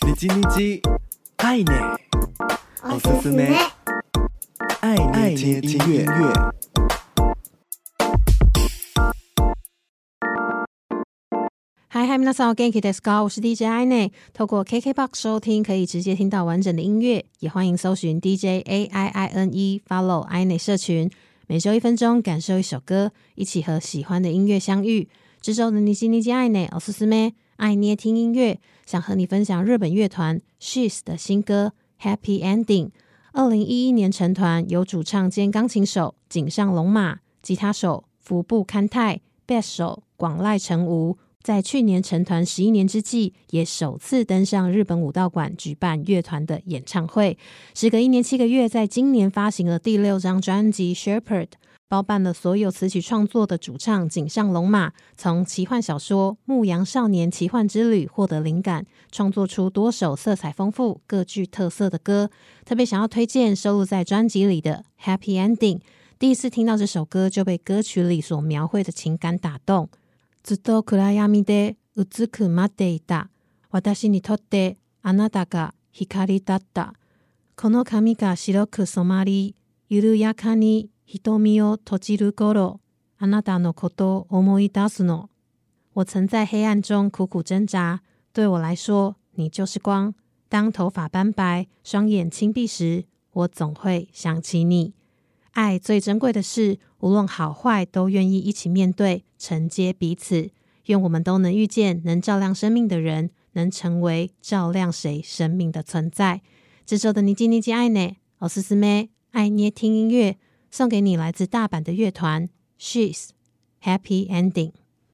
你叽你叽，爱捏，おすすめ，爱捏听音乐。嗨嗨，皆さんお元気ですか？我是 DJ 爱捏。透过 KKBOX 收听，可以直接听到完整的音乐，也欢迎搜寻 DJ A I I N E，follow 爱捏社群。每周一分钟，感受一首歌，一起和喜欢的音乐相遇。这周的你叽你叽爱捏，おすすめ。 爱捏听音乐，想和你分享日本乐团 She's 的新歌《Happy Ending》。二零一一年成团，由主唱兼钢琴手井上龙马、吉他手服部勘太、贝斯手广濑诚吾，在去年成团十一年之际，也首次登上日本武道馆举办乐团的演唱会。时隔一年七个月，在今年发行了第六张专辑《Shepherd》。包办了所有词曲创作的主唱井上龙马，从奇幻小说《牧羊少年奇幻之旅》获得灵感，创作出多首色彩丰富、各具特色的歌。特别想要推荐收录在专辑里的《Happy Ending》。第一次听到这首歌，就被歌曲里所描绘的情感打动。ずっと暗暗でうずくまっていた。私にとってあなたが光だった。この髪が白く染まり、缓やかに。 瞳を闭じる顷，あなたのことを思い出すの。我曾在黑暗中苦苦挣扎，对我来说，你就是光。当头发斑白、双眼轻闭时，我总会想起你。爱最珍贵的是，无论好坏，都愿意一起面对，承接彼此。愿我们都能遇见能照亮生命的人，能成为照亮谁生命的存在。这周的你叽你叽爱捏，おすすめ爱捏听音乐。 送给你来自大阪的乐团 She's Happy Ending。